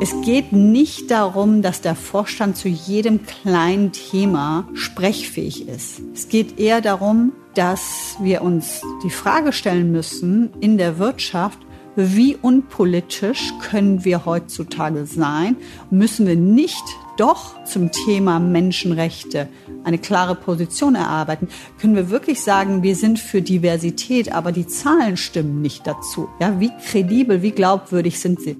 Es geht nicht darum, dass der Vorstand zu jedem kleinen Thema sprechfähig ist. Es geht eher darum, dass wir uns die Frage stellen müssen in der Wirtschaft, wie unpolitisch können wir heutzutage sein? Müssen wir nicht doch zum Thema Menschenrechte eine klare Position erarbeiten? Können wir wirklich sagen, wir sind für Diversität, aber die Zahlen stimmen nicht dazu? Ja, wie kredibel, wie glaubwürdig sind sie?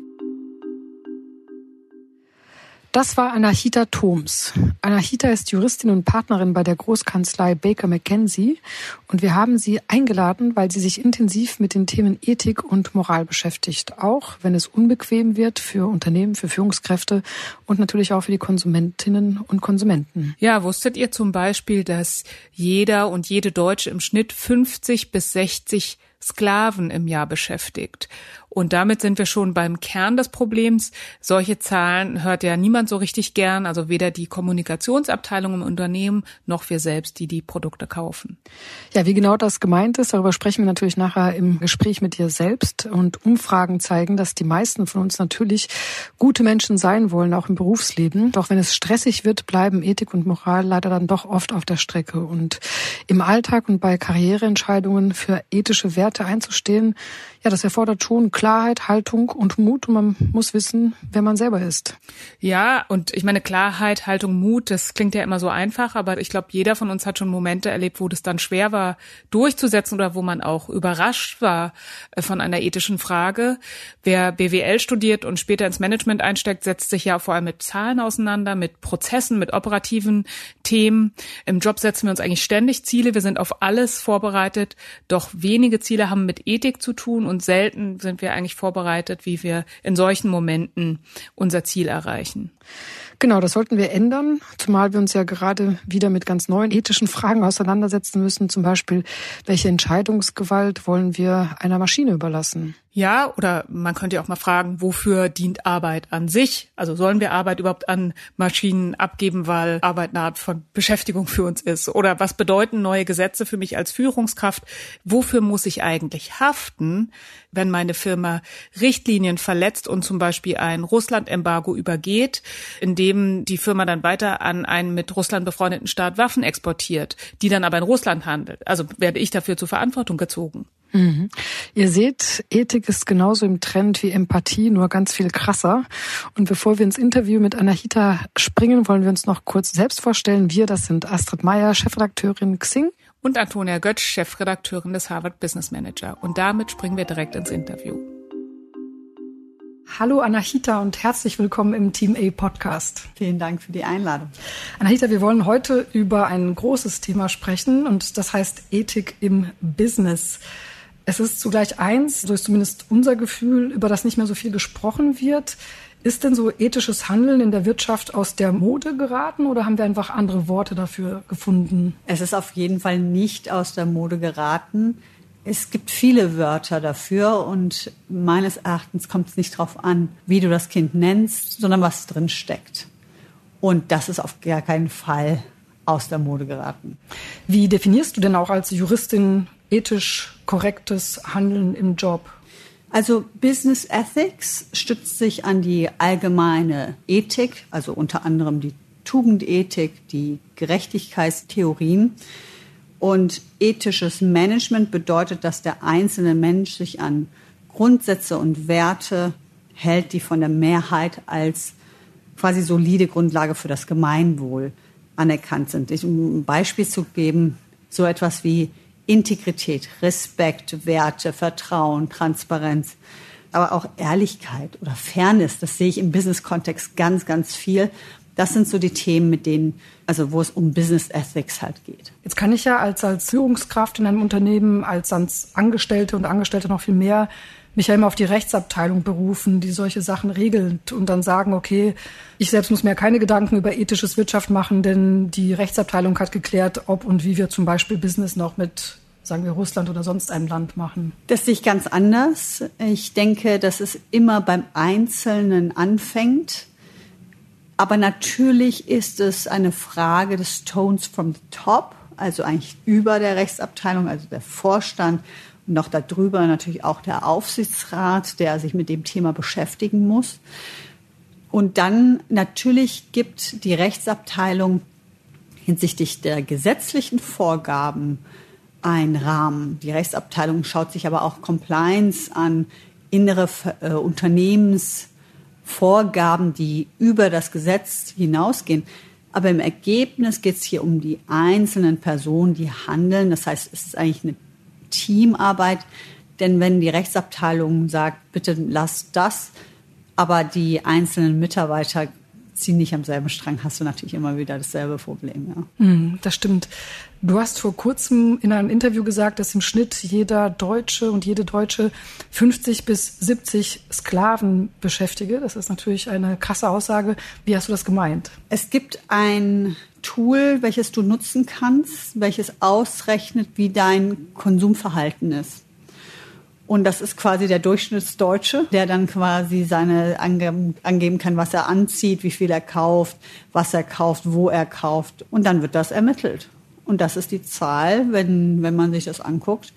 Das war Anahita Thoms. Anahita ist Juristin und Partnerin bei der Großkanzlei Baker McKenzie und wir haben sie eingeladen, weil sie sich intensiv mit den Themen Ethik und Moral beschäftigt, auch wenn es unbequem wird für Unternehmen, für Führungskräfte und natürlich auch für die Konsumentinnen und Konsumenten. Ja, wusstet ihr zum Beispiel, dass jeder und jede Deutsche im Schnitt 50 bis 60 Sklaven im Jahr beschäftigt. Und damit sind wir schon beim Kern des Problems. Solche Zahlen hört ja niemand so richtig gern, also weder die Kommunikationsabteilung im Unternehmen noch wir selbst, die die Produkte kaufen. Ja, wie genau das gemeint ist, darüber sprechen wir natürlich nachher im Gespräch mit dir selbst. Und Umfragen zeigen, dass die meisten von uns natürlich gute Menschen sein wollen, auch im Berufsleben. Doch wenn es stressig wird, bleiben Ethik und Moral leider dann doch oft auf der Strecke. Und im Alltag und bei Karriereentscheidungen für ethische Werte einzustehen, ja, das erfordert schon Klarheit, Haltung und Mut und man muss wissen, wer man selber ist. Ja, und ich meine, Klarheit, Haltung, Mut, das klingt ja immer so einfach, aber ich glaube, jeder von uns hat schon Momente erlebt, wo das dann schwer war, durchzusetzen oder wo man auch überrascht war äh, von einer ethischen Frage. Wer BWL studiert und später ins Management einsteigt, setzt sich ja vor allem mit Zahlen auseinander, mit Prozessen, mit operativen Themen. Im Job setzen wir uns eigentlich ständig Ziele, wir sind auf alles vorbereitet, doch wenige Ziele haben mit Ethik zu tun und selten sind wir eigentlich vorbereitet, wie wir in solchen Momenten unser Ziel erreichen. Genau, das sollten wir ändern, zumal wir uns ja gerade wieder mit ganz neuen ethischen Fragen auseinandersetzen müssen. Zum Beispiel, welche Entscheidungsgewalt wollen wir einer Maschine überlassen? Ja, oder man könnte auch mal fragen, wofür dient Arbeit an sich? Also sollen wir Arbeit überhaupt an Maschinen abgeben, weil Arbeit eine Art von Beschäftigung für uns ist? Oder was bedeuten neue Gesetze für mich als Führungskraft? Wofür muss ich eigentlich haften, wenn meine Firma Richtlinien verletzt und zum Beispiel ein Russland-Embargo übergeht, indem die Firma dann weiter an einen mit Russland befreundeten Staat Waffen exportiert, die dann aber in Russland handelt? Also werde ich dafür zur Verantwortung gezogen? Mhm. Ihr seht, Ethik ist genauso im Trend wie Empathie, nur ganz viel krasser. Und bevor wir ins Interview mit Anahita springen, wollen wir uns noch kurz selbst vorstellen. Wir, das sind Astrid Meyer, Chefredakteurin Xing. Und Antonia Götsch, Chefredakteurin des Harvard Business Manager. Und damit springen wir direkt ins Interview. Hallo Anahita und herzlich willkommen im Team A Podcast. Vielen Dank für die Einladung. Anahita, wir wollen heute über ein großes Thema sprechen und das heißt Ethik im Business. Es ist zugleich eins, so ist zumindest unser Gefühl, über das nicht mehr so viel gesprochen wird. Ist denn so ethisches Handeln in der Wirtschaft aus der Mode geraten oder haben wir einfach andere Worte dafür gefunden? Es ist auf jeden Fall nicht aus der Mode geraten. Es gibt viele Wörter dafür und meines Erachtens kommt es nicht darauf an, wie du das Kind nennst, sondern was drin steckt. Und das ist auf gar keinen Fall aus der Mode geraten. Wie definierst du denn auch als Juristin ethisch korrektes Handeln im Job? Also Business Ethics stützt sich an die allgemeine Ethik, also unter anderem die Tugendethik, die Gerechtigkeitstheorien. Und ethisches Management bedeutet, dass der einzelne Mensch sich an Grundsätze und Werte hält, die von der Mehrheit als quasi solide Grundlage für das Gemeinwohl anerkannt sind. Um ein Beispiel zu geben, so etwas wie Integrität, Respekt, Werte, Vertrauen, Transparenz, aber auch Ehrlichkeit oder Fairness. Das sehe ich im Business-Kontext ganz, ganz viel. Das sind so die Themen, mit denen, also wo es um Business Ethics halt geht. Jetzt kann ich ja als, als Führungskraft in einem Unternehmen, als, als Angestellte und Angestellte noch viel mehr mich ja immer auf die Rechtsabteilung berufen, die solche Sachen regelt und dann sagen, okay, ich selbst muss mir keine Gedanken über ethisches Wirtschaft machen, denn die Rechtsabteilung hat geklärt, ob und wie wir zum Beispiel Business noch mit sagen wir Russland oder sonst einem Land machen? Das sehe ich ganz anders. Ich denke, dass es immer beim Einzelnen anfängt. Aber natürlich ist es eine Frage des Tones from the top, also eigentlich über der Rechtsabteilung, also der Vorstand und noch darüber natürlich auch der Aufsichtsrat, der sich mit dem Thema beschäftigen muss. Und dann natürlich gibt die Rechtsabteilung hinsichtlich der gesetzlichen Vorgaben einen Rahmen. Die Rechtsabteilung schaut sich aber auch Compliance an, innere äh, Unternehmensvorgaben, die über das Gesetz hinausgehen. Aber im Ergebnis geht es hier um die einzelnen Personen, die handeln. Das heißt, es ist eigentlich eine Teamarbeit. Denn wenn die Rechtsabteilung sagt, bitte lass das, aber die einzelnen Mitarbeiter ziehen nicht am selben Strang, hast du natürlich immer wieder dasselbe Problem. Ja. Mm, das stimmt. Du hast vor kurzem in einem Interview gesagt, dass im Schnitt jeder Deutsche und jede Deutsche 50 bis 70 Sklaven beschäftige. Das ist natürlich eine krasse Aussage. Wie hast du das gemeint? Es gibt ein Tool, welches du nutzen kannst, welches ausrechnet, wie dein Konsumverhalten ist. Und das ist quasi der Durchschnittsdeutsche, der dann quasi seine ange angeben kann, was er anzieht, wie viel er kauft, was er kauft, wo er kauft. Und dann wird das ermittelt. Und das ist die Zahl, wenn, wenn man sich das anguckt,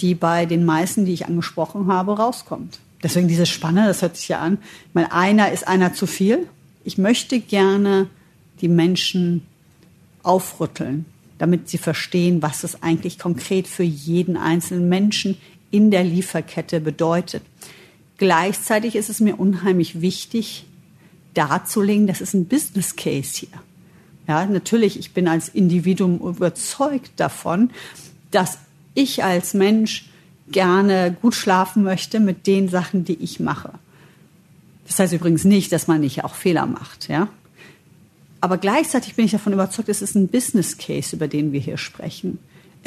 die bei den meisten, die ich angesprochen habe, rauskommt. Deswegen diese Spanne, das hört sich ja an. Ich meine, einer ist einer zu viel. Ich möchte gerne die Menschen aufrütteln, damit sie verstehen, was es eigentlich konkret für jeden einzelnen Menschen in der Lieferkette bedeutet. Gleichzeitig ist es mir unheimlich wichtig, darzulegen, das ist ein Business Case hier. Ja, natürlich, ich bin als Individuum überzeugt davon, dass ich als Mensch gerne gut schlafen möchte mit den Sachen, die ich mache. Das heißt übrigens nicht, dass man nicht auch Fehler macht, ja. Aber gleichzeitig bin ich davon überzeugt, es ist ein Business Case, über den wir hier sprechen.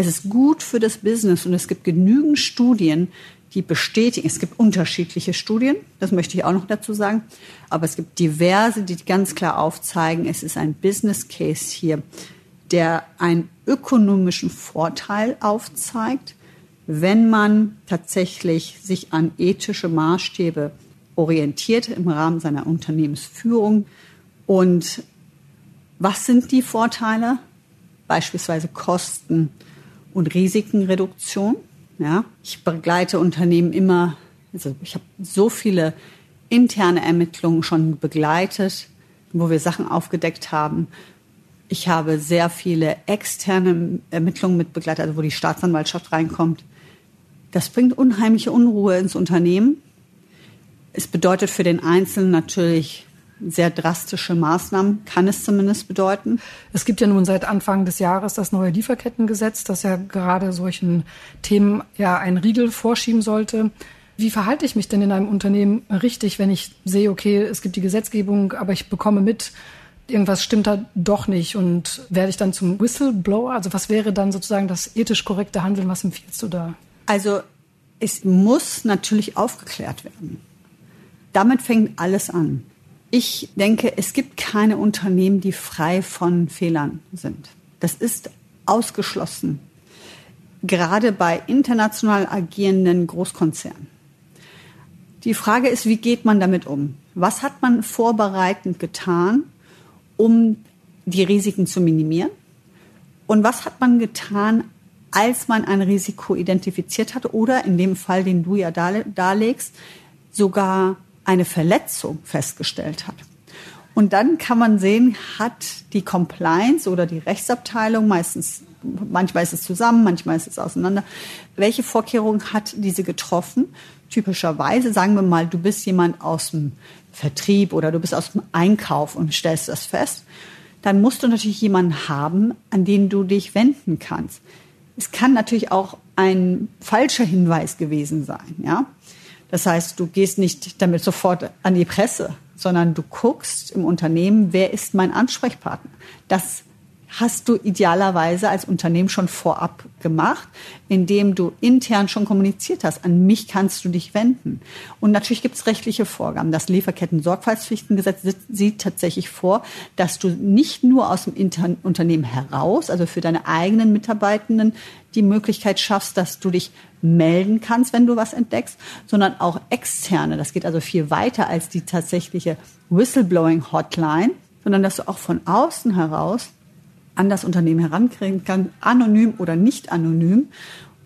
Es ist gut für das Business und es gibt genügend Studien, die bestätigen, es gibt unterschiedliche Studien, das möchte ich auch noch dazu sagen, aber es gibt diverse, die ganz klar aufzeigen, es ist ein Business Case hier, der einen ökonomischen Vorteil aufzeigt, wenn man tatsächlich sich an ethische Maßstäbe orientiert im Rahmen seiner Unternehmensführung. Und was sind die Vorteile? Beispielsweise Kosten, und Risikenreduktion. Ja, ich begleite Unternehmen immer, also ich habe so viele interne Ermittlungen schon begleitet, wo wir Sachen aufgedeckt haben. Ich habe sehr viele externe Ermittlungen mit begleitet, also wo die Staatsanwaltschaft reinkommt. Das bringt unheimliche Unruhe ins Unternehmen. Es bedeutet für den Einzelnen natürlich sehr drastische Maßnahmen, kann es zumindest bedeuten. Es gibt ja nun seit Anfang des Jahres das neue Lieferkettengesetz, das ja gerade solchen Themen ja einen Riegel vorschieben sollte. Wie verhalte ich mich denn in einem Unternehmen richtig, wenn ich sehe, okay, es gibt die Gesetzgebung, aber ich bekomme mit, irgendwas stimmt da doch nicht und werde ich dann zum Whistleblower? Also was wäre dann sozusagen das ethisch korrekte Handeln? Was empfiehlst du da? Also es muss natürlich aufgeklärt werden. Damit fängt alles an. Ich denke, es gibt keine Unternehmen, die frei von Fehlern sind. Das ist ausgeschlossen. Gerade bei international agierenden Großkonzernen. Die Frage ist, wie geht man damit um? Was hat man vorbereitend getan, um die Risiken zu minimieren? Und was hat man getan, als man ein Risiko identifiziert hat oder in dem Fall, den du ja darlegst, sogar eine Verletzung festgestellt hat. Und dann kann man sehen, hat die Compliance oder die Rechtsabteilung meistens, manchmal ist es zusammen, manchmal ist es auseinander, welche Vorkehrungen hat diese getroffen? Typischerweise sagen wir mal, du bist jemand aus dem Vertrieb oder du bist aus dem Einkauf und stellst das fest. Dann musst du natürlich jemanden haben, an den du dich wenden kannst. Es kann natürlich auch ein falscher Hinweis gewesen sein, ja. Das heißt, du gehst nicht damit sofort an die Presse, sondern du guckst im Unternehmen, wer ist mein Ansprechpartner. Das hast du idealerweise als Unternehmen schon vorab gemacht, indem du intern schon kommuniziert hast. An mich kannst du dich wenden. Und natürlich gibt es rechtliche Vorgaben. Das Lieferketten-Sorgfaltspflichtengesetz sieht tatsächlich vor, dass du nicht nur aus dem Inter Unternehmen heraus, also für deine eigenen Mitarbeitenden, die Möglichkeit schaffst, dass du dich melden kannst, wenn du was entdeckst, sondern auch externe. Das geht also viel weiter als die tatsächliche Whistleblowing-Hotline, sondern dass du auch von außen heraus an das Unternehmen herankriegen kannst, anonym oder nicht anonym,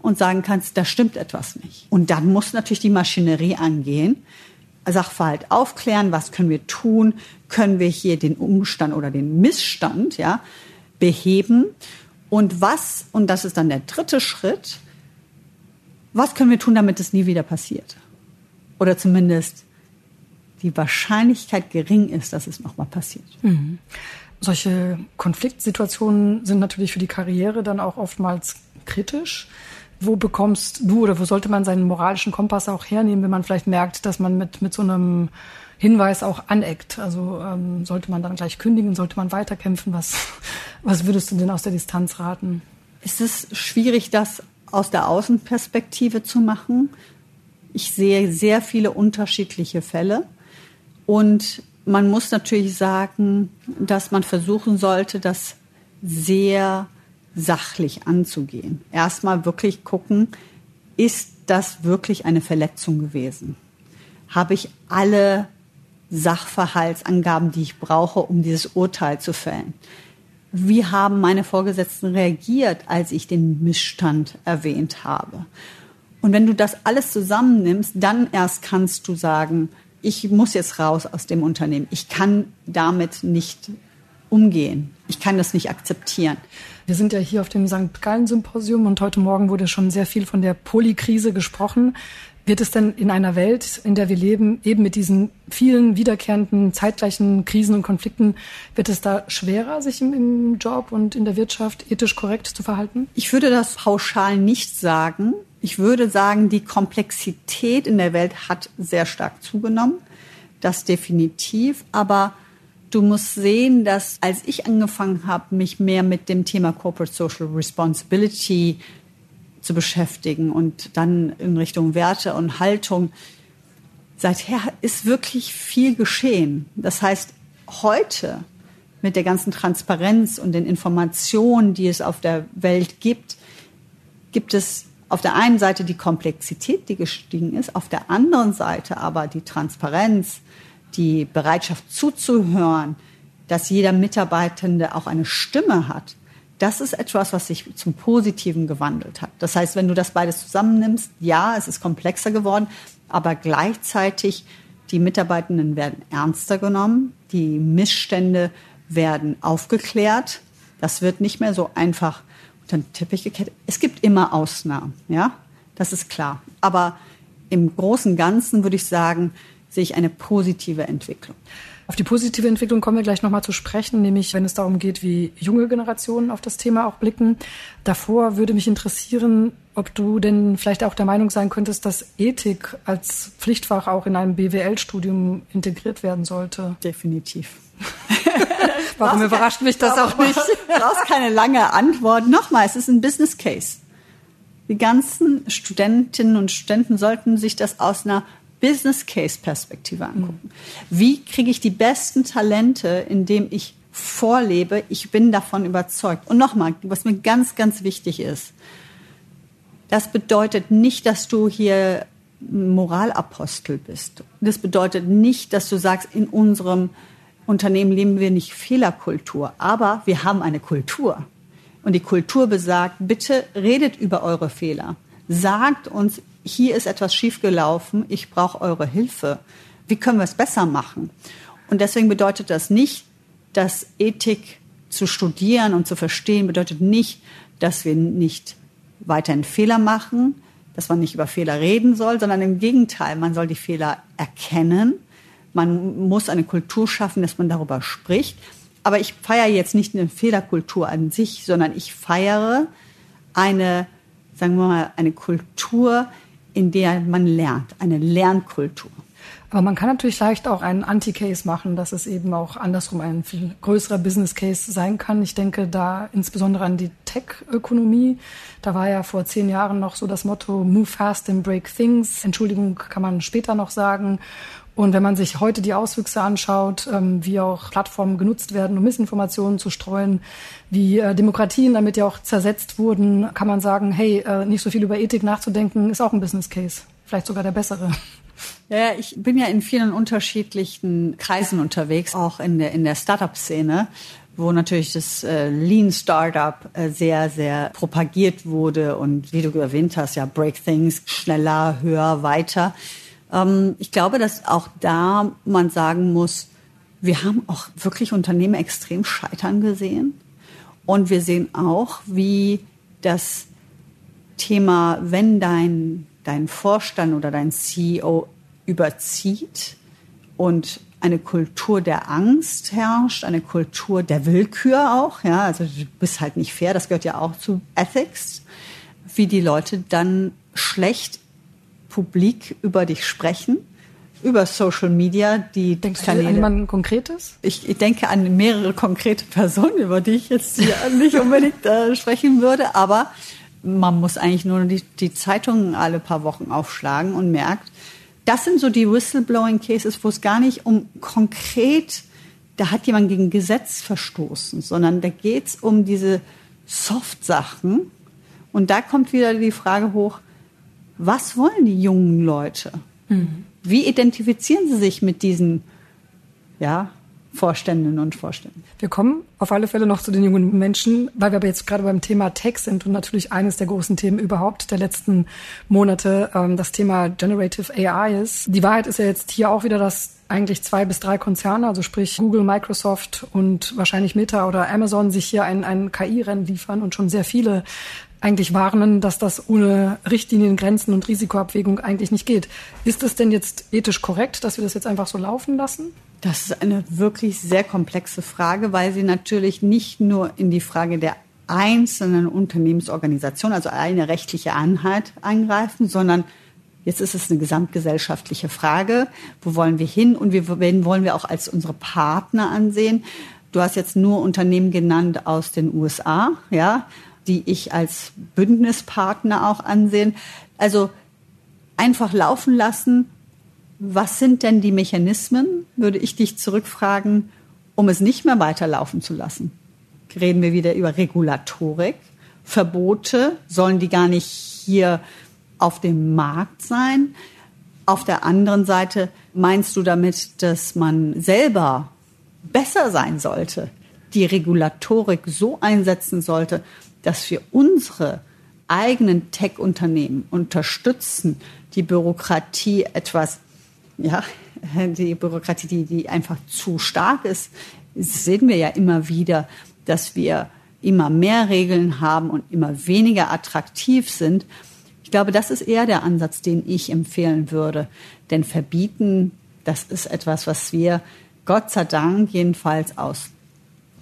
und sagen kannst, da stimmt etwas nicht. Und dann muss natürlich die Maschinerie angehen, Sachverhalt aufklären, was können wir tun, können wir hier den Umstand oder den Missstand ja, beheben und was, und das ist dann der dritte Schritt, was können wir tun, damit es nie wieder passiert? Oder zumindest die Wahrscheinlichkeit gering ist, dass es nochmal passiert. Mhm. Solche Konfliktsituationen sind natürlich für die Karriere dann auch oftmals kritisch. Wo bekommst du oder wo sollte man seinen moralischen Kompass auch hernehmen, wenn man vielleicht merkt, dass man mit, mit so einem Hinweis auch aneckt? Also ähm, sollte man dann gleich kündigen, sollte man weiterkämpfen? Was, was würdest du denn aus der Distanz raten? Ist es schwierig, das aus der Außenperspektive zu machen? Ich sehe sehr viele unterschiedliche Fälle. Und man muss natürlich sagen, dass man versuchen sollte, das sehr sachlich anzugehen. Erstmal wirklich gucken, ist das wirklich eine Verletzung gewesen? Habe ich alle Sachverhaltsangaben, die ich brauche, um dieses Urteil zu fällen? Wie haben meine Vorgesetzten reagiert, als ich den Missstand erwähnt habe? Und wenn du das alles zusammennimmst, dann erst kannst du sagen, ich muss jetzt raus aus dem Unternehmen. Ich kann damit nicht umgehen. Ich kann das nicht akzeptieren. Wir sind ja hier auf dem St. Gallen Symposium und heute Morgen wurde schon sehr viel von der Polykrise gesprochen. Wird es denn in einer Welt, in der wir leben, eben mit diesen vielen wiederkehrenden zeitgleichen Krisen und Konflikten, wird es da schwerer, sich im, im Job und in der Wirtschaft ethisch korrekt zu verhalten? Ich würde das pauschal nicht sagen. Ich würde sagen, die Komplexität in der Welt hat sehr stark zugenommen. Das definitiv. Aber du musst sehen, dass als ich angefangen habe, mich mehr mit dem Thema Corporate Social Responsibility zu beschäftigen und dann in Richtung Werte und Haltung, seither ist wirklich viel geschehen. Das heißt, heute mit der ganzen Transparenz und den Informationen, die es auf der Welt gibt, gibt es auf der einen Seite die Komplexität, die gestiegen ist, auf der anderen Seite aber die Transparenz, die Bereitschaft zuzuhören, dass jeder Mitarbeitende auch eine Stimme hat. Das ist etwas, was sich zum Positiven gewandelt hat. Das heißt, wenn du das beides zusammennimmst, ja, es ist komplexer geworden, aber gleichzeitig die Mitarbeitenden werden ernster genommen, die Missstände werden aufgeklärt. Das wird nicht mehr so einfach unter den Teppich gekehrt. Es gibt immer Ausnahmen, ja, das ist klar. Aber im Großen Ganzen würde ich sagen, sehe ich eine positive Entwicklung. Auf die positive Entwicklung kommen wir gleich nochmal zu sprechen, nämlich wenn es darum geht, wie junge Generationen auf das Thema auch blicken. Davor würde mich interessieren, ob du denn vielleicht auch der Meinung sein könntest, dass Ethik als Pflichtfach auch in einem BWL-Studium integriert werden sollte. Definitiv. Warum überrascht mich das auch nicht? Du brauchst keine lange Antwort. Nochmal, es ist ein Business Case. Die ganzen Studentinnen und Studenten sollten sich das aus einer Business Case Perspektive angucken. Wie kriege ich die besten Talente, indem ich vorlebe? Ich bin davon überzeugt. Und nochmal, was mir ganz, ganz wichtig ist, das bedeutet nicht, dass du hier Moralapostel bist. Das bedeutet nicht, dass du sagst, in unserem Unternehmen leben wir nicht Fehlerkultur, aber wir haben eine Kultur. Und die Kultur besagt, bitte redet über eure Fehler. Sagt uns, hier ist etwas schiefgelaufen, ich brauche eure Hilfe. Wie können wir es besser machen? Und deswegen bedeutet das nicht, dass Ethik zu studieren und zu verstehen bedeutet nicht, dass wir nicht weiterhin Fehler machen, dass man nicht über Fehler reden soll, sondern im Gegenteil, man soll die Fehler erkennen. Man muss eine Kultur schaffen, dass man darüber spricht. Aber ich feiere jetzt nicht eine Fehlerkultur an sich, sondern ich feiere eine, sagen wir mal, eine Kultur, in der man lernt, eine Lernkultur. Aber man kann natürlich leicht auch einen Anti-Case machen, dass es eben auch andersrum ein viel größerer Business-Case sein kann. Ich denke da insbesondere an die Tech-Ökonomie. Da war ja vor zehn Jahren noch so das Motto Move fast and break things. Entschuldigung kann man später noch sagen. Und wenn man sich heute die Auswüchse anschaut, ähm, wie auch Plattformen genutzt werden, um Missinformationen zu streuen, wie äh, Demokratien damit ja auch zersetzt wurden, kann man sagen, hey, äh, nicht so viel über Ethik nachzudenken, ist auch ein Business Case. Vielleicht sogar der bessere. Ja, ich bin ja in vielen unterschiedlichen Kreisen unterwegs, auch in der, in der Startup-Szene, wo natürlich das äh, Lean Startup sehr, sehr propagiert wurde und wie du erwähnt hast, ja, Break Things, schneller, höher, weiter. Ähm, ich glaube, dass auch da man sagen muss, wir haben auch wirklich Unternehmen extrem scheitern gesehen. Und wir sehen auch, wie das Thema, wenn dein, dein Vorstand oder dein CEO überzieht und eine Kultur der Angst herrscht, eine Kultur der Willkür auch, ja, also du bist halt nicht fair, das gehört ja auch zu Ethics, wie die Leute dann schlecht publik über dich sprechen, über Social Media, die Denkst Kanäle. du an jemanden Konkretes? Ich, ich denke an mehrere konkrete Personen, über die ich jetzt hier nicht unbedingt äh, sprechen würde, aber man muss eigentlich nur die, die Zeitungen alle paar Wochen aufschlagen und merkt, das sind so die Whistleblowing Cases, wo es gar nicht um konkret, da hat jemand gegen Gesetz verstoßen, sondern da geht es um diese Soft-Sachen. Und da kommt wieder die Frage hoch, was wollen die jungen Leute? Mhm. Wie identifizieren sie sich mit diesen ja, Vorständinnen und Vorständen. Wir kommen auf alle Fälle noch zu den jungen Menschen, weil wir aber jetzt gerade beim Thema Tech sind und natürlich eines der großen Themen überhaupt der letzten Monate ähm, das Thema Generative AI ist. Die Wahrheit ist ja jetzt hier auch wieder, dass eigentlich zwei bis drei Konzerne, also sprich Google, Microsoft und wahrscheinlich Meta oder Amazon sich hier ein, ein KI-Rennen liefern und schon sehr viele eigentlich warnen, dass das ohne Richtlinien, Grenzen und Risikoabwägung eigentlich nicht geht. Ist es denn jetzt ethisch korrekt, dass wir das jetzt einfach so laufen lassen? Das ist eine wirklich sehr komplexe Frage, weil sie natürlich nicht nur in die Frage der einzelnen Unternehmensorganisation, also eine rechtliche Einheit eingreifen, sondern jetzt ist es eine gesamtgesellschaftliche Frage. Wo wollen wir hin und wie wollen wir auch als unsere Partner ansehen? Du hast jetzt nur Unternehmen genannt aus den USA, ja, die ich als Bündnispartner auch ansehen. Also einfach laufen lassen was sind denn die Mechanismen, würde ich dich zurückfragen, um es nicht mehr weiterlaufen zu lassen? Reden wir wieder über Regulatorik, Verbote, sollen die gar nicht hier auf dem Markt sein? Auf der anderen Seite meinst du damit, dass man selber besser sein sollte, die Regulatorik so einsetzen sollte, dass wir unsere eigenen Tech-Unternehmen unterstützen, die Bürokratie etwas ja, die Bürokratie, die, die einfach zu stark ist, sehen wir ja immer wieder, dass wir immer mehr Regeln haben und immer weniger attraktiv sind. Ich glaube, das ist eher der Ansatz, den ich empfehlen würde. Denn verbieten, das ist etwas, was wir Gott sei Dank jedenfalls aus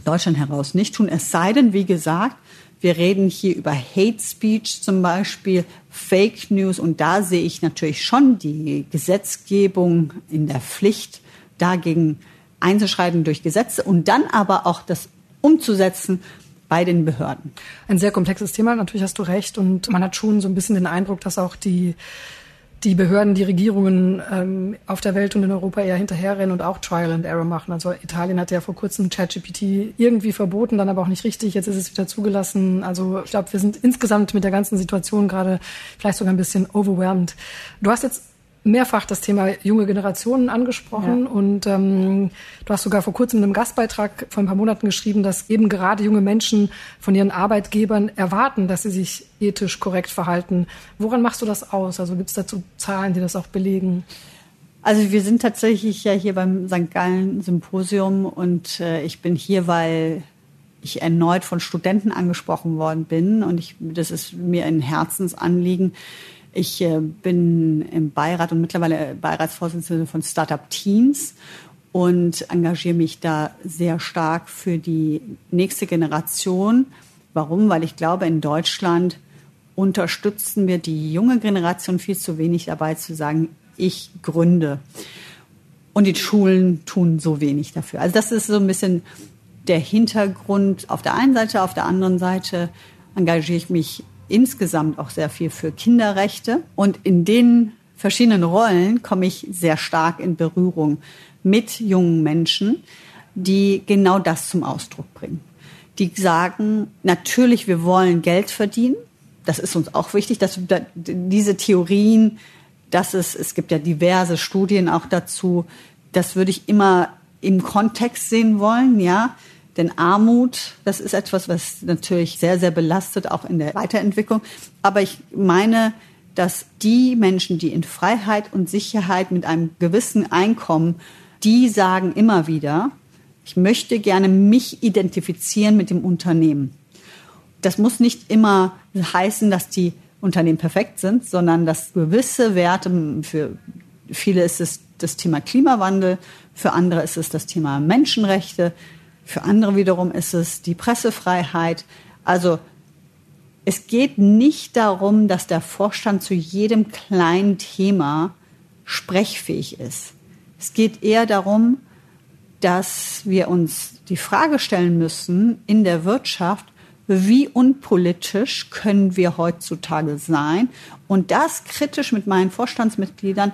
Deutschland heraus nicht tun. Es sei denn, wie gesagt, wir reden hier über Hate Speech zum Beispiel, Fake News und da sehe ich natürlich schon die Gesetzgebung in der Pflicht, dagegen einzuschreiten durch Gesetze und dann aber auch das umzusetzen bei den Behörden. Ein sehr komplexes Thema, natürlich hast du recht und man hat schon so ein bisschen den Eindruck, dass auch die die Behörden, die Regierungen ähm, auf der Welt und in Europa eher hinterherrennen und auch Trial and Error machen. Also Italien hat ja vor kurzem ChatGPT irgendwie verboten, dann aber auch nicht richtig. Jetzt ist es wieder zugelassen. Also ich glaube, wir sind insgesamt mit der ganzen Situation gerade vielleicht sogar ein bisschen overwhelmed. Du hast jetzt mehrfach das Thema junge Generationen angesprochen ja. und ähm, du hast sogar vor kurzem in einem Gastbeitrag vor ein paar Monaten geschrieben, dass eben gerade junge Menschen von ihren Arbeitgebern erwarten, dass sie sich ethisch korrekt verhalten. Woran machst du das aus? Also gibt es dazu Zahlen, die das auch belegen? Also wir sind tatsächlich ja hier beim St. Gallen Symposium und äh, ich bin hier, weil ich erneut von Studenten angesprochen worden bin und ich, das ist mir ein Herzensanliegen, ich äh, bin im Beirat und mittlerweile Beiratsvorsitzende von Startup Teens und engagiere mich da sehr stark für die nächste Generation. Warum? Weil ich glaube, in Deutschland unterstützen wir die junge Generation viel zu wenig dabei zu sagen, ich gründe. Und die Schulen tun so wenig dafür. Also das ist so ein bisschen der Hintergrund auf der einen Seite. Auf der anderen Seite engagiere ich mich insgesamt auch sehr viel für Kinderrechte. Und in den verschiedenen Rollen komme ich sehr stark in Berührung mit jungen Menschen, die genau das zum Ausdruck bringen. Die sagen, natürlich, wir wollen Geld verdienen. Das ist uns auch wichtig, dass diese Theorien, dass es, es gibt ja diverse Studien auch dazu, das würde ich immer im Kontext sehen wollen, ja. Denn Armut, das ist etwas, was natürlich sehr, sehr belastet, auch in der Weiterentwicklung. Aber ich meine, dass die Menschen, die in Freiheit und Sicherheit mit einem gewissen Einkommen, die sagen immer wieder, ich möchte gerne mich identifizieren mit dem Unternehmen. Das muss nicht immer heißen, dass die Unternehmen perfekt sind, sondern dass gewisse Werte, für viele ist es das Thema Klimawandel, für andere ist es das Thema Menschenrechte, für andere wiederum ist es die Pressefreiheit. Also es geht nicht darum, dass der Vorstand zu jedem kleinen Thema sprechfähig ist. Es geht eher darum, dass wir uns die Frage stellen müssen in der Wirtschaft, wie unpolitisch können wir heutzutage sein und das kritisch mit meinen Vorstandsmitgliedern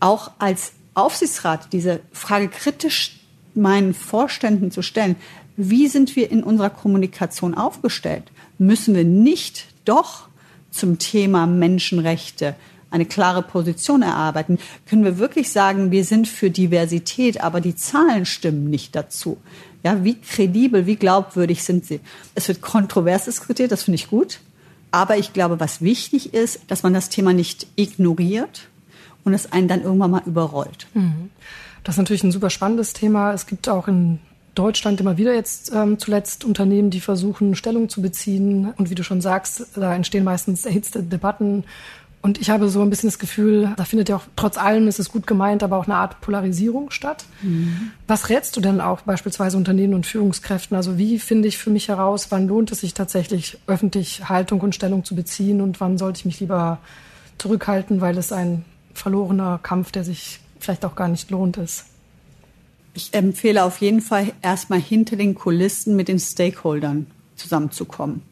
auch als Aufsichtsrat diese Frage kritisch meinen Vorständen zu stellen. Wie sind wir in unserer Kommunikation aufgestellt? Müssen wir nicht doch zum Thema Menschenrechte eine klare Position erarbeiten? Können wir wirklich sagen, wir sind für Diversität, aber die Zahlen stimmen nicht dazu? Ja, wie kredibel, wie glaubwürdig sind sie? Es wird kontrovers diskutiert, das finde ich gut. Aber ich glaube, was wichtig ist, dass man das Thema nicht ignoriert und es einen dann irgendwann mal überrollt. Mhm. Das ist natürlich ein super spannendes Thema. Es gibt auch in Deutschland immer wieder jetzt ähm, zuletzt Unternehmen, die versuchen, Stellung zu beziehen. Und wie du schon sagst, da entstehen meistens erhitzte Debatten. Und ich habe so ein bisschen das Gefühl, da findet ja auch trotz allem, ist es gut gemeint, aber auch eine Art Polarisierung statt. Mhm. Was rätst du denn auch beispielsweise Unternehmen und Führungskräften? Also wie finde ich für mich heraus, wann lohnt es sich tatsächlich öffentlich Haltung und Stellung zu beziehen und wann sollte ich mich lieber zurückhalten, weil es ein verlorener Kampf, der sich vielleicht auch gar nicht lohnt ist. Ich empfehle auf jeden Fall erstmal hinter den Kulissen mit den Stakeholdern zusammenzukommen.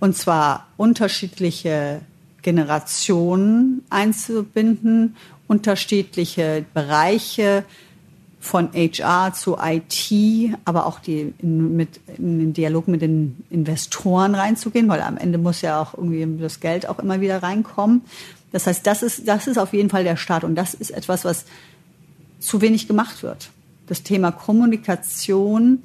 Und zwar unterschiedliche Generationen einzubinden, unterschiedliche Bereiche von HR zu IT, aber auch die in, mit, in den Dialog mit den Investoren reinzugehen, weil am Ende muss ja auch irgendwie das Geld auch immer wieder reinkommen. Das heißt, das ist, das ist auf jeden Fall der Start und das ist etwas, was zu wenig gemacht wird. Das Thema Kommunikation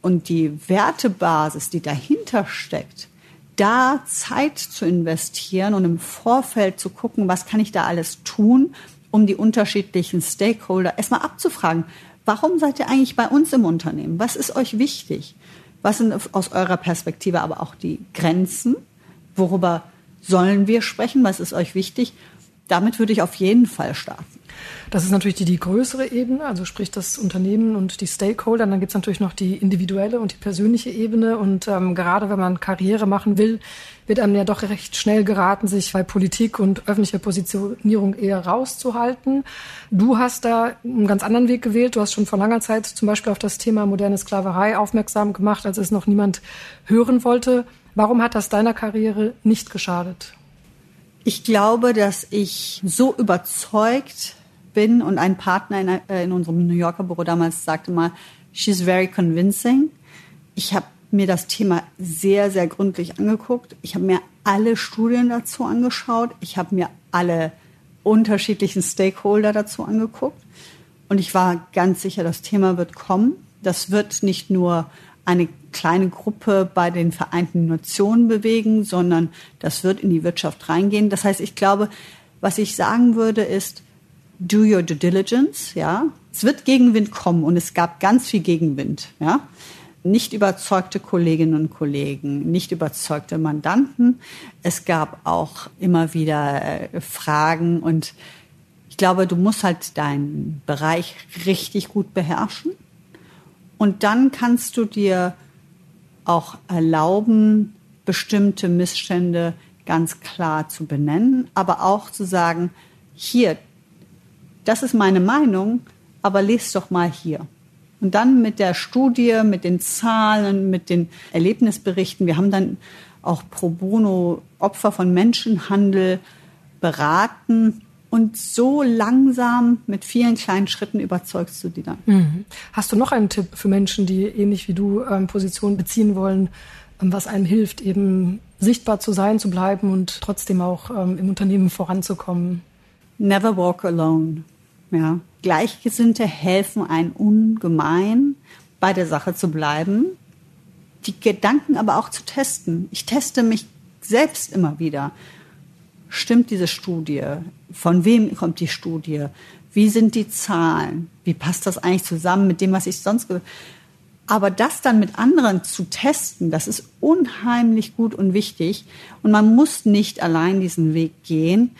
und die Wertebasis, die dahinter steckt, da Zeit zu investieren und im Vorfeld zu gucken, was kann ich da alles tun, um die unterschiedlichen Stakeholder erstmal abzufragen. Warum seid ihr eigentlich bei uns im Unternehmen? Was ist euch wichtig? Was sind aus eurer Perspektive aber auch die Grenzen? Worüber sollen wir sprechen? Was ist euch wichtig? Damit würde ich auf jeden Fall starten. Das ist natürlich die, die größere Ebene, also sprich das Unternehmen und die Stakeholder. Dann gibt es natürlich noch die individuelle und die persönliche Ebene. Und ähm, gerade wenn man Karriere machen will, wird einem ja doch recht schnell geraten, sich bei Politik und öffentlicher Positionierung eher rauszuhalten. Du hast da einen ganz anderen Weg gewählt. Du hast schon vor langer Zeit zum Beispiel auf das Thema moderne Sklaverei aufmerksam gemacht, als es noch niemand hören wollte. Warum hat das deiner Karriere nicht geschadet? Ich glaube, dass ich so überzeugt bin und ein Partner in, äh, in unserem New Yorker Büro damals sagte mal, she's very convincing. Ich habe mir das Thema sehr, sehr gründlich angeguckt. Ich habe mir alle Studien dazu angeschaut. Ich habe mir alle unterschiedlichen Stakeholder dazu angeguckt. Und ich war ganz sicher, das Thema wird kommen. Das wird nicht nur eine kleine Gruppe bei den Vereinten Nationen bewegen, sondern das wird in die Wirtschaft reingehen. Das heißt, ich glaube, was ich sagen würde, ist, do your due diligence, ja. Es wird Gegenwind kommen und es gab ganz viel Gegenwind, ja. Nicht überzeugte Kolleginnen und Kollegen, nicht überzeugte Mandanten. Es gab auch immer wieder äh, Fragen und ich glaube, du musst halt deinen Bereich richtig gut beherrschen. Und dann kannst du dir auch erlauben, bestimmte Missstände ganz klar zu benennen, aber auch zu sagen, hier, das ist meine Meinung, aber lest doch mal hier. Und dann mit der Studie, mit den Zahlen, mit den Erlebnisberichten. Wir haben dann auch pro bono Opfer von Menschenhandel beraten und so langsam mit vielen kleinen Schritten überzeugst du die dann. Mhm. Hast du noch einen Tipp für Menschen, die ähnlich wie du ähm, Positionen beziehen wollen, ähm, was einem hilft, eben sichtbar zu sein, zu bleiben und trotzdem auch ähm, im Unternehmen voranzukommen? Never walk alone. Ja. Gleichgesinnte helfen einem ungemein, bei der Sache zu bleiben, die Gedanken aber auch zu testen. Ich teste mich selbst immer wieder stimmt diese Studie? Von wem kommt die Studie? Wie sind die Zahlen? Wie passt das eigentlich zusammen mit dem, was ich sonst aber das dann mit anderen zu testen, das ist unheimlich gut und wichtig. Und man muss nicht allein diesen Weg gehen.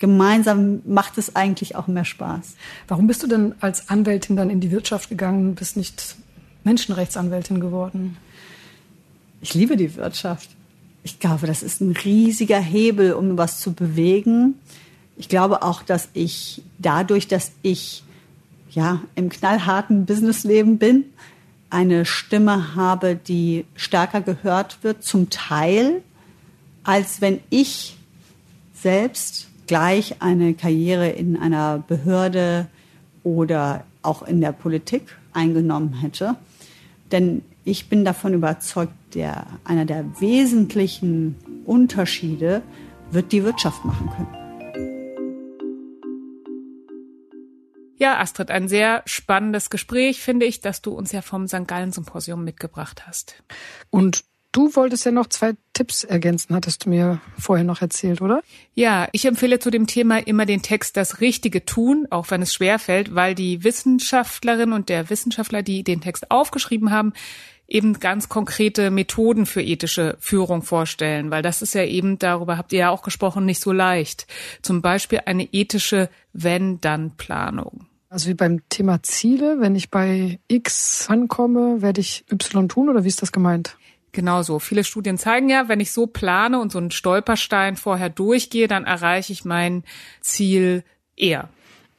Gemeinsam macht es eigentlich auch mehr Spaß. Warum bist du denn als Anwältin dann in die Wirtschaft gegangen, bist nicht Menschenrechtsanwältin geworden? Ich liebe die Wirtschaft. Ich glaube, das ist ein riesiger Hebel, um was zu bewegen. Ich glaube auch, dass ich dadurch, dass ich ja im knallharten Businessleben bin, eine Stimme habe, die stärker gehört wird, zum Teil, als wenn ich selbst gleich eine Karriere in einer Behörde oder auch in der Politik eingenommen hätte. Denn ich bin davon überzeugt, der, einer der wesentlichen Unterschiede wird die Wirtschaft machen können. Ja, Astrid, ein sehr spannendes Gespräch, finde ich, dass du uns ja vom St. Gallen Symposium mitgebracht hast. Und du wolltest ja noch zwei Tipps ergänzen, hattest du mir vorher noch erzählt, oder? Ja, ich empfehle zu dem Thema immer den Text Das Richtige tun, auch wenn es schwerfällt, weil die Wissenschaftlerin und der Wissenschaftler, die den Text aufgeschrieben haben, eben ganz konkrete Methoden für ethische Führung vorstellen, weil das ist ja eben, darüber habt ihr ja auch gesprochen, nicht so leicht. Zum Beispiel eine ethische Wenn-Dann-Planung. Also wie beim Thema Ziele, wenn ich bei X ankomme, werde ich Y tun oder wie ist das gemeint? Genau so. Viele Studien zeigen ja, wenn ich so plane und so einen Stolperstein vorher durchgehe, dann erreiche ich mein Ziel eher.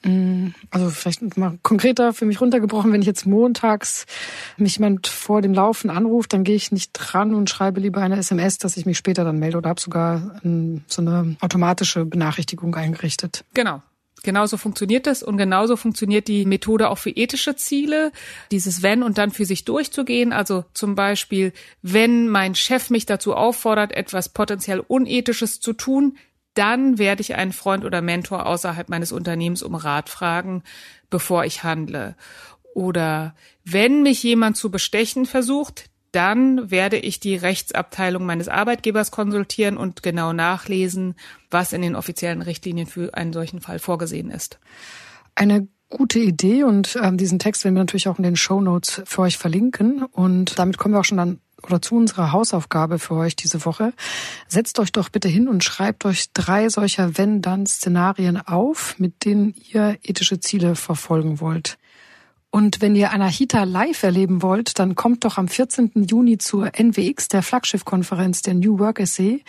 Mm, also vielleicht mal konkreter für mich runtergebrochen, wenn ich jetzt montags mich jemand vor dem Laufen anruft, dann gehe ich nicht dran und schreibe lieber eine SMS, dass ich mich später dann melde oder habe sogar so eine automatische Benachrichtigung eingerichtet. Genau. Genauso funktioniert das und genauso funktioniert die Methode auch für ethische Ziele, dieses Wenn und dann für sich durchzugehen. Also zum Beispiel, wenn mein Chef mich dazu auffordert, etwas potenziell Unethisches zu tun, dann werde ich einen Freund oder Mentor außerhalb meines Unternehmens um Rat fragen, bevor ich handle. Oder wenn mich jemand zu bestechen versucht, dann werde ich die Rechtsabteilung meines Arbeitgebers konsultieren und genau nachlesen, was in den offiziellen Richtlinien für einen solchen Fall vorgesehen ist. Eine gute Idee und ähm, diesen Text werden wir natürlich auch in den Show Notes für euch verlinken. Und damit kommen wir auch schon dann oder zu unserer Hausaufgabe für euch diese Woche. Setzt euch doch bitte hin und schreibt euch drei solcher Wenn-Dann-Szenarien auf, mit denen ihr ethische Ziele verfolgen wollt. Und wenn ihr Anahita live erleben wollt, dann kommt doch am 14. Juni zur NWX, der Flaggschiffkonferenz der New Work Essay.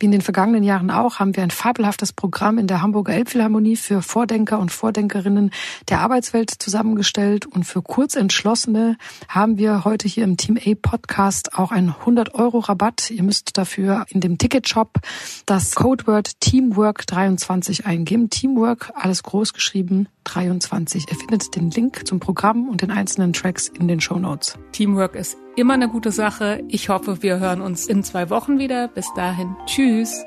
Wie in den vergangenen Jahren auch, haben wir ein fabelhaftes Programm in der Hamburger Elbphilharmonie für Vordenker und Vordenkerinnen der Arbeitswelt zusammengestellt. Und für Kurzentschlossene haben wir heute hier im Team A Podcast auch einen 100 Euro Rabatt. Ihr müsst dafür in dem Ticketshop das Codeword Teamwork 23 eingeben. Teamwork, alles groß geschrieben, 23. Ihr findet den Link zum Programm und den einzelnen Tracks in den Show Notes. Teamwork ist immer eine gute Sache. Ich hoffe, wir hören uns in zwei Wochen wieder. Bis dahin, tschüss.